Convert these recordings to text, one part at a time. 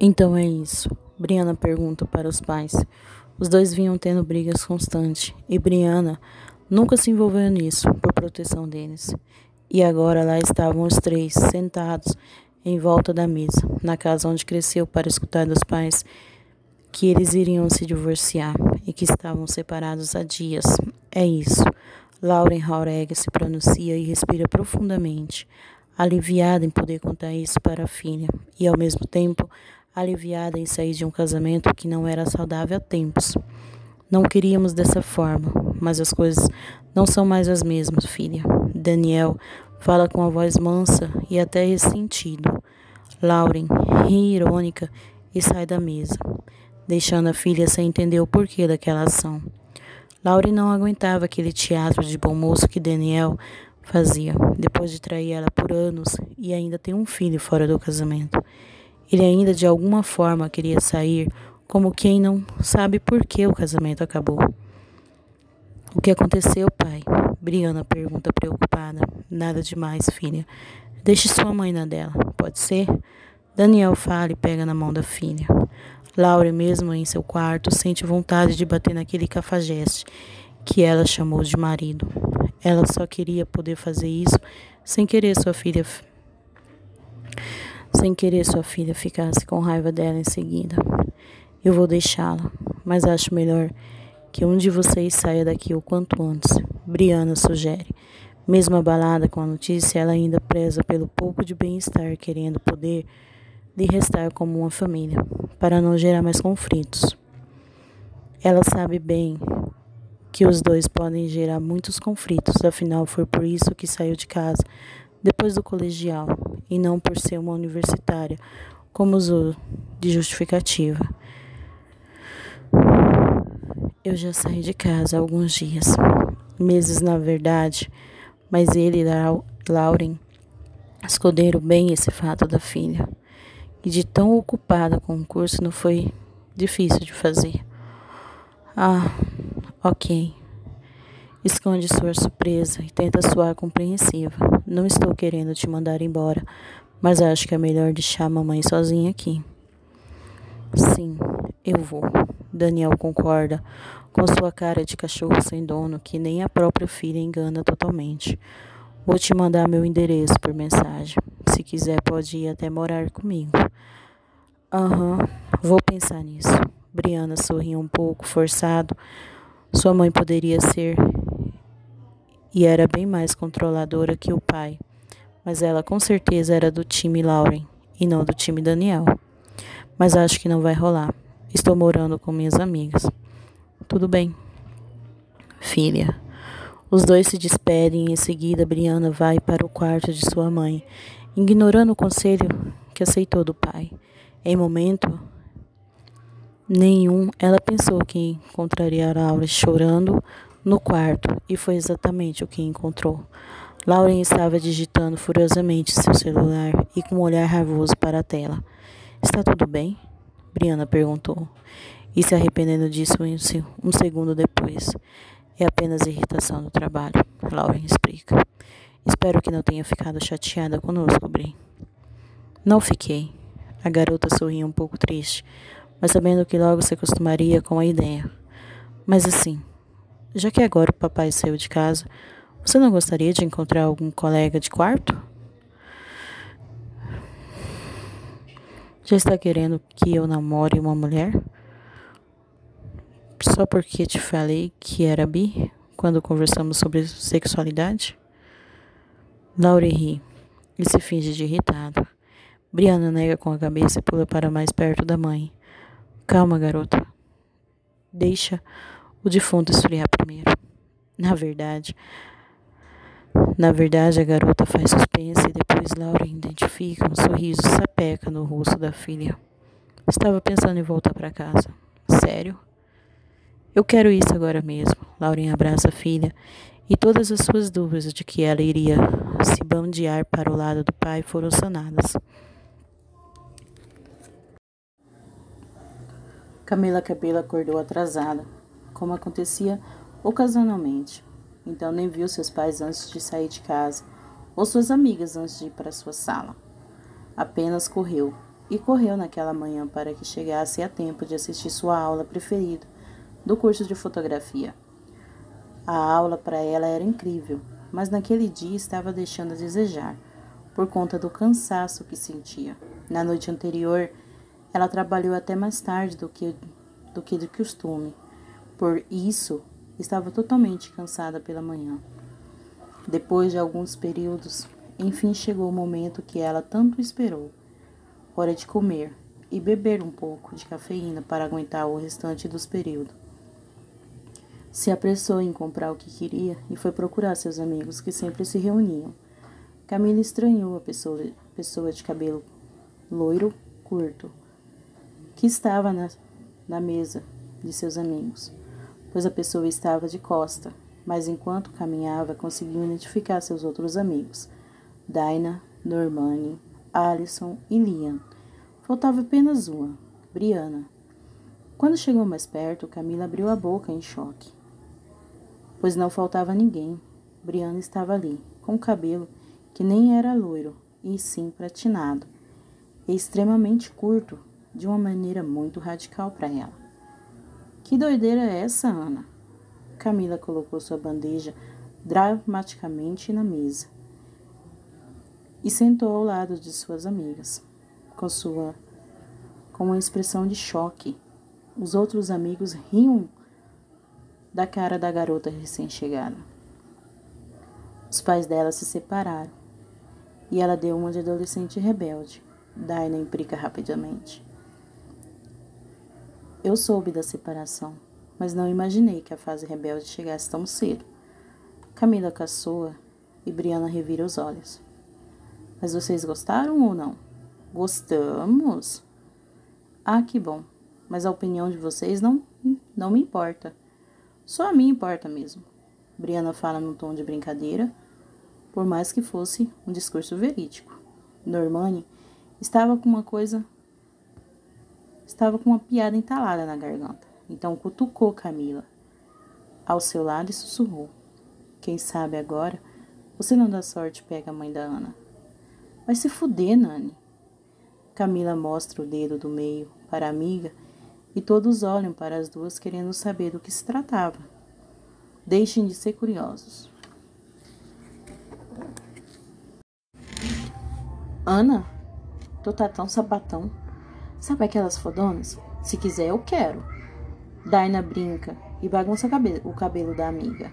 Então é isso. Briana pergunta para os pais. Os dois vinham tendo brigas constantes e Briana nunca se envolveu nisso por proteção deles. E agora lá estavam os três, sentados em volta da mesa, na casa onde cresceu para escutar dos pais que eles iriam se divorciar e que estavam separados há dias. É isso. Lauren Haureg se pronuncia e respira profundamente, aliviada em poder contar isso para a filha e, ao mesmo tempo, aliviada em sair de um casamento que não era saudável há tempos. Não queríamos dessa forma, mas as coisas não são mais as mesmas, filha. Daniel fala com a voz mansa e até ressentido. Lauren ri irônica e sai da mesa, deixando a filha sem entender o porquê daquela ação. Lauren não aguentava aquele teatro de bom moço que Daniel fazia, depois de trair ela por anos e ainda ter um filho fora do casamento. Ele ainda de alguma forma queria sair, como quem não sabe por que o casamento acabou. O que aconteceu, pai? Briana pergunta preocupada. Nada demais, filha. Deixe sua mãe na dela, pode ser? Daniel fala e pega na mão da filha. Laura, mesmo em seu quarto, sente vontade de bater naquele cafajeste que ela chamou de marido. Ela só queria poder fazer isso sem querer sua filha sem querer sua filha ficasse com raiva dela em seguida. Eu vou deixá-la, mas acho melhor que um de vocês saia daqui o quanto antes. Briana sugere. Mesmo abalada com a notícia, ela ainda preza pelo pouco de bem-estar, querendo poder lhe restar como uma família, para não gerar mais conflitos. Ela sabe bem que os dois podem gerar muitos conflitos, afinal foi por isso que saiu de casa depois do colegial e não por ser uma universitária, como usou de justificativa. Eu já saí de casa há alguns dias, meses na verdade, mas ele e Lauren esconderam bem esse fato da filha. E de tão ocupada com o curso não foi difícil de fazer. Ah, ok. Esconde sua surpresa e tenta soar compreensiva. Não estou querendo te mandar embora, mas acho que é melhor deixar a mamãe sozinha aqui. Sim, eu vou. Daniel concorda, com sua cara de cachorro sem dono que nem a própria filha engana totalmente. Vou te mandar meu endereço por mensagem. Se quiser, pode ir até morar comigo. Aham, uhum, vou pensar nisso. Briana sorriu um pouco, forçado. Sua mãe poderia ser e era bem mais controladora que o pai, mas ela com certeza era do time Lauren e não do time Daniel. Mas acho que não vai rolar. Estou morando com minhas amigas. Tudo bem. Filha. Os dois se despedem e em seguida Briana vai para o quarto de sua mãe, ignorando o conselho que aceitou do pai. Em momento nenhum, ela pensou que encontraria Laura chorando no quarto e foi exatamente o que encontrou. Lauren estava digitando furiosamente seu celular e com um olhar raivoso para a tela. Está tudo bem? Briana perguntou, e se arrependendo disso um segundo depois. É apenas irritação do trabalho, Lauren explica. Espero que não tenha ficado chateada conosco, Bri. Não fiquei. A garota sorriu um pouco triste, mas sabendo que logo se acostumaria com a ideia. Mas assim, já que agora o papai saiu de casa, você não gostaria de encontrar algum colega de quarto? Já está querendo que eu namore uma mulher? Só porque te falei que era bi quando conversamos sobre sexualidade? Laure ri e se finge de irritado. Briana nega com a cabeça e pula para mais perto da mãe. Calma, garota. Deixa o defunto esfriar primeiro. Na verdade, na verdade, a garota faz suspense e depois Laura identifica um sorriso sapeca no rosto da filha. Estava pensando em voltar para casa. Sério? Eu quero isso agora mesmo. Lauren abraça a filha e todas as suas dúvidas de que ela iria se bandear para o lado do pai foram sanadas. Camila Cabelo acordou atrasada como acontecia ocasionalmente. Então nem viu seus pais antes de sair de casa, ou suas amigas antes de ir para sua sala. Apenas correu, e correu naquela manhã para que chegasse a tempo de assistir sua aula preferida do curso de fotografia. A aula para ela era incrível, mas naquele dia estava deixando a desejar, por conta do cansaço que sentia. Na noite anterior, ela trabalhou até mais tarde do que, do que de costume. Por isso, estava totalmente cansada pela manhã. Depois de alguns períodos, enfim chegou o momento que ela tanto esperou. Hora de comer e beber um pouco de cafeína para aguentar o restante dos períodos. Se apressou em comprar o que queria e foi procurar seus amigos que sempre se reuniam. Camila estranhou a pessoa, pessoa de cabelo loiro curto que estava na, na mesa de seus amigos, pois a pessoa estava de costa, mas enquanto caminhava conseguiu identificar seus outros amigos, Daina, Normani, Alison e Liam. Faltava apenas uma, Briana. Quando chegou mais perto, Camila abriu a boca em choque pois não faltava ninguém. Briana estava ali, com o cabelo que nem era loiro, e sim pratinado, e extremamente curto, de uma maneira muito radical para ela. Que doideira é essa, Ana? Camila colocou sua bandeja dramaticamente na mesa e sentou ao lado de suas amigas, com sua com uma expressão de choque. Os outros amigos riam da cara da garota recém-chegada. Os pais dela se separaram e ela deu uma de adolescente rebelde. Daina implica rapidamente. Eu soube da separação, mas não imaginei que a fase rebelde chegasse tão cedo. Camila caçoa e Briana revira os olhos. Mas vocês gostaram ou não? Gostamos? Ah, que bom. Mas a opinião de vocês não, não me importa. Só a mim importa mesmo. Briana fala num tom de brincadeira, por mais que fosse um discurso verídico. Normani estava com uma coisa. Estava com uma piada entalada na garganta. Então cutucou Camila ao seu lado e sussurrou: Quem sabe agora você não dá sorte pega a mãe da Ana. Vai se fuder, Nani. Camila mostra o dedo do meio para a amiga e todos olham para as duas querendo saber do que se tratava. Deixem de ser curiosos. Ana, tu tá tão sapatão. Sabe aquelas fodonas? Se quiser, eu quero. Daina brinca e bagunça o cabelo da amiga.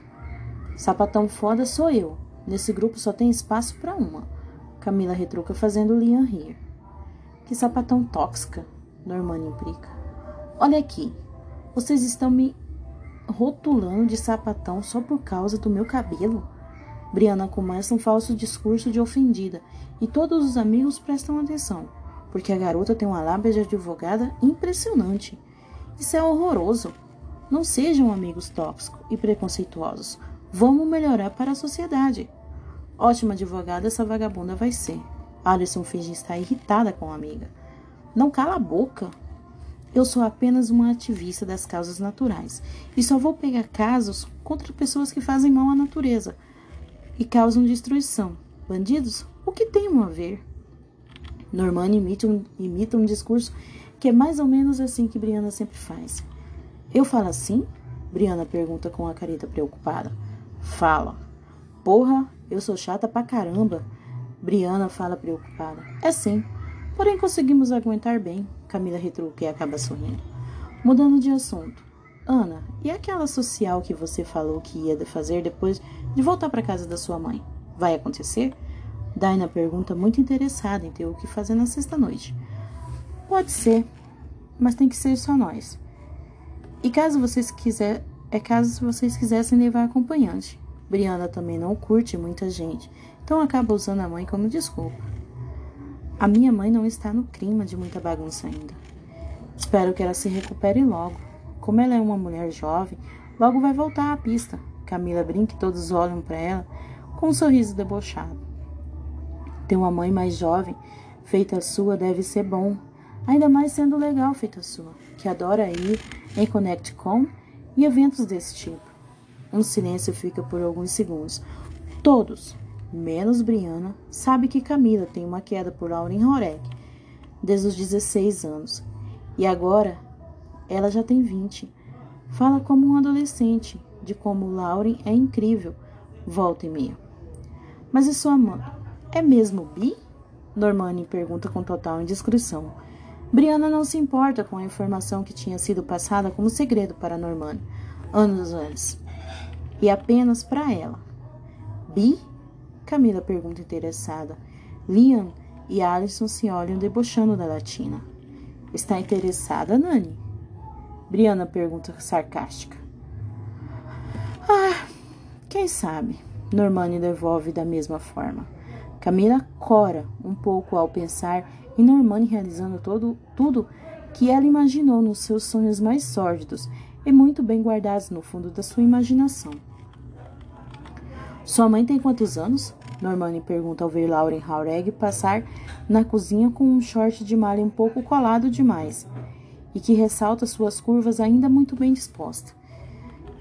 Sapatão foda sou eu. Nesse grupo só tem espaço para uma. Camila retruca fazendo Lian rir. Que sapatão tóxica, Normani implica. Olha aqui, vocês estão me rotulando de sapatão só por causa do meu cabelo? Briana começa um falso discurso de ofendida e todos os amigos prestam atenção, porque a garota tem uma lábia de advogada impressionante. Isso é horroroso. Não sejam amigos tóxicos e preconceituosos. Vamos melhorar para a sociedade. Ótima advogada essa vagabunda vai ser. Alison finge estar irritada com a amiga. Não cala a boca, eu sou apenas uma ativista das causas naturais e só vou pegar casos contra pessoas que fazem mal à natureza e causam destruição. Bandidos? O que tem a ver? Norman imita um, imita um discurso que é mais ou menos assim que Briana sempre faz. Eu falo assim? Briana pergunta com a careta preocupada. Fala. Porra, eu sou chata pra caramba. Briana fala preocupada. É sim, porém conseguimos aguentar bem. Camila retruca e acaba sorrindo. Mudando de assunto. Ana, e aquela social que você falou que ia fazer depois de voltar para casa da sua mãe? Vai acontecer? Daina pergunta muito interessada em ter o que fazer na sexta-noite. Pode ser, mas tem que ser só nós. E caso vocês quiser, é caso vocês quisessem levar acompanhante. Briana também não curte muita gente, então acaba usando a mãe como desculpa. A minha mãe não está no clima de muita bagunça ainda. Espero que ela se recupere logo. Como ela é uma mulher jovem, logo vai voltar à pista. Camila brinca e todos olham para ela com um sorriso debochado. Ter uma mãe mais jovem, feita sua, deve ser bom. Ainda mais sendo legal feita sua, que adora ir em ConnectCon e eventos desse tipo. Um silêncio fica por alguns segundos. Todos, menos Briana, sabe que Camila tem uma queda por Lauren Horek. desde os 16 anos. E agora ela já tem 20. Fala como um adolescente, de como Lauren é incrível, volta e meia. Mas e sua mãe? É mesmo bi? Normani pergunta com total indiscrição. Brianna não se importa com a informação que tinha sido passada como segredo para Normani, anos antes. E apenas para ela. Bi? Camila pergunta interessada. Liam e Alison se olham debochando da latina. Está interessada, Nani? Brianna pergunta sarcástica. Ah, quem sabe? Normani devolve da mesma forma. Camila cora um pouco ao pensar em Normani realizando todo, tudo que ela imaginou nos seus sonhos mais sórdidos e muito bem guardados no fundo da sua imaginação. Sua mãe tem quantos anos? Normani pergunta ao ver Lauren Haureg passar na cozinha com um short de malha um pouco colado demais e que ressalta suas curvas ainda muito bem dispostas.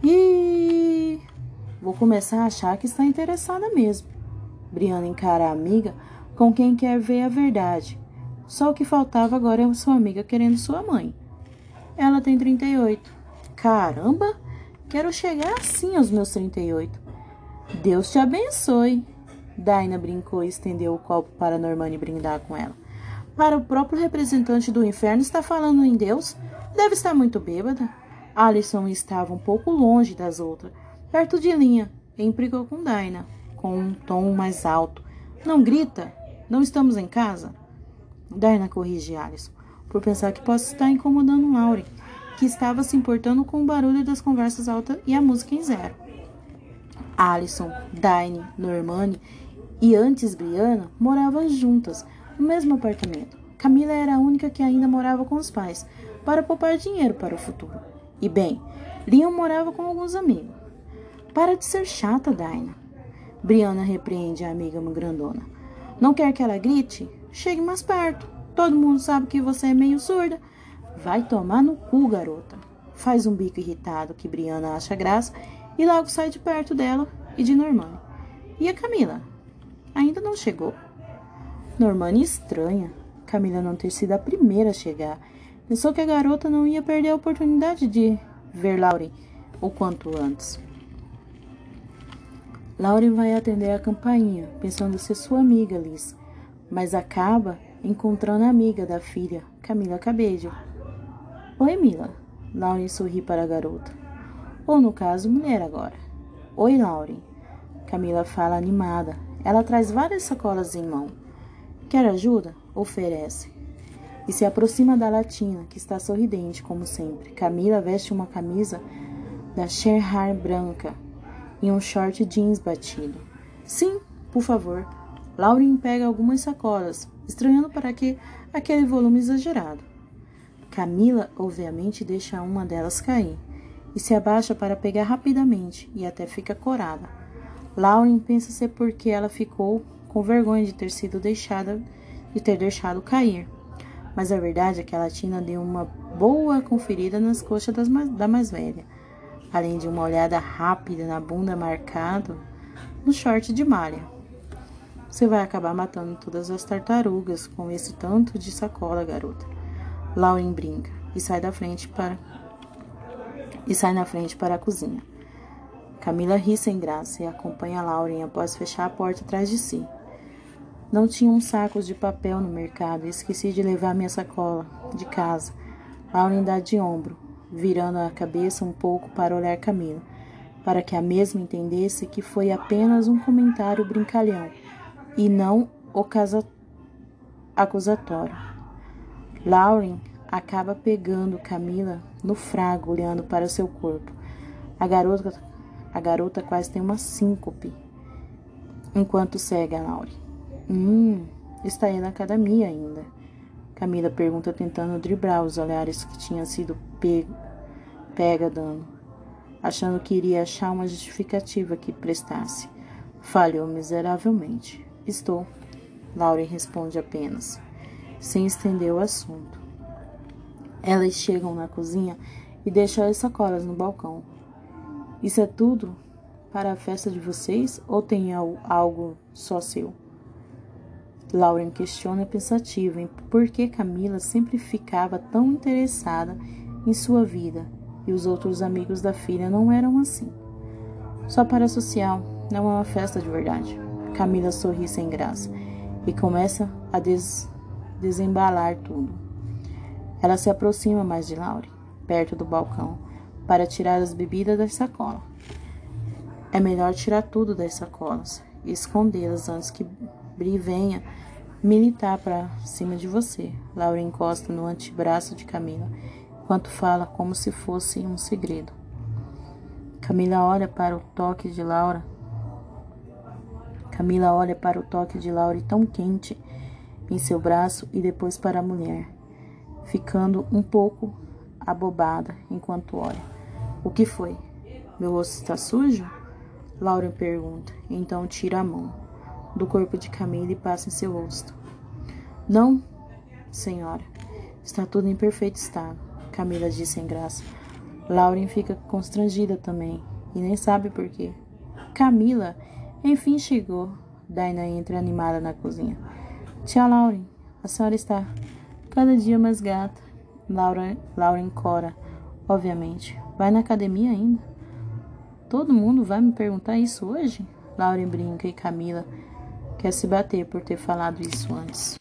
E vou começar a achar que está interessada mesmo. Brianna encara a amiga com quem quer ver a verdade. Só o que faltava agora é sua amiga querendo sua mãe. Ela tem 38. Caramba! Quero chegar assim aos meus 38. Deus te abençoe. Daina brincou e estendeu o copo para Normani brindar com ela. Para o próprio representante do inferno estar falando em Deus, deve estar muito bêbada. Alison estava um pouco longe das outras, perto de Linha, e implicou com Daina, com um tom mais alto. Não grita! Não estamos em casa? Daina corrige Alison, por pensar que possa estar incomodando Lauren, que estava se importando com o barulho das conversas altas e a música em zero. Alison, Daine, Normani e antes Brianna moravam juntas no mesmo apartamento. Camila era a única que ainda morava com os pais, para poupar dinheiro para o futuro. E bem, Liam morava com alguns amigos. Para de ser chata, Daina. Brianna repreende a amiga grandona. Não quer que ela grite? Chegue mais perto. Todo mundo sabe que você é meio surda. Vai tomar no cu, garota. Faz um bico irritado que Brianna acha graça e logo sai de perto dela e de Normani. E a Camila? ainda não chegou. Normani estranha Camila não ter sido a primeira a chegar. Pensou que a garota não ia perder a oportunidade de ver Lauren o quanto antes. Lauren vai atender a campainha, pensando ser sua amiga, Liz, mas acaba encontrando a amiga da filha, Camila Cabedio. Oi, Mila. Lauren sorri para a garota. Ou, no caso, mulher agora. Oi, Lauren. Camila fala animada, ela traz várias sacolas em mão. Quer ajuda? Oferece. E se aproxima da latina, que está sorridente, como sempre. Camila veste uma camisa da Sherhar branca e um short jeans batido. Sim, por favor. Lauren pega algumas sacolas, estranhando para que aquele volume exagerado. Camila, obviamente, deixa uma delas cair e se abaixa para pegar rapidamente e até fica corada. Lauren pensa ser porque ela ficou com vergonha de ter sido deixada de ter deixado cair. Mas a verdade é que a Tina deu uma boa conferida nas coxas mais, da mais velha, além de uma olhada rápida na bunda marcada no short de malha. Você vai acabar matando todas as tartarugas com esse tanto de sacola, garota. Lauren brinca e sai da frente para e sai na frente para a cozinha. Camila ri sem graça e acompanha Lauren após fechar a porta atrás de si. Não tinha uns sacos de papel no mercado e esqueci de levar minha sacola de casa. Lauren dá de ombro, virando a cabeça um pouco para olhar Camila, para que a mesma entendesse que foi apenas um comentário brincalhão e não acusatório. Lauren acaba pegando Camila no frago, olhando para seu corpo. A garota a garota quase tem uma síncope enquanto segue a Laure. Hum, está aí na academia ainda. Camila pergunta tentando driblar os olhares que tinha sido pego, pega dando, achando que iria achar uma justificativa que prestasse. Falhou miseravelmente. Estou. Laure responde apenas, sem estender o assunto. Elas chegam na cozinha e deixam as sacolas no balcão. Isso é tudo para a festa de vocês ou tem algo só seu? Lauren questiona pensativa em por que Camila sempre ficava tão interessada em sua vida e os outros amigos da filha não eram assim. Só para social, não é uma festa de verdade. Camila sorri sem graça e começa a des desembalar tudo. Ela se aproxima mais de Lauren, perto do balcão, para tirar as bebidas da sacola. É melhor tirar tudo das sacolas e escondê-las antes que Bri venha militar para cima de você. Laura encosta no antebraço de Camila, enquanto fala como se fosse um segredo. Camila olha para o toque de Laura. Camila olha para o toque de Laura tão quente em seu braço e depois para a mulher, ficando um pouco abobada enquanto olha. O que foi? Meu rosto está sujo? Laura pergunta. Então tira a mão do corpo de Camila e passa em seu rosto. Não, senhora. Está tudo em perfeito estado, Camila disse sem graça. Lauren fica constrangida também e nem sabe por quê. Camila, enfim chegou. Daina entra animada na cozinha. Tia Lauren, a senhora está cada dia mais gata. Laura, Lauren cora, obviamente. Vai na academia ainda? Todo mundo vai me perguntar isso hoje? Lauren brinca e Camila quer se bater por ter falado isso antes.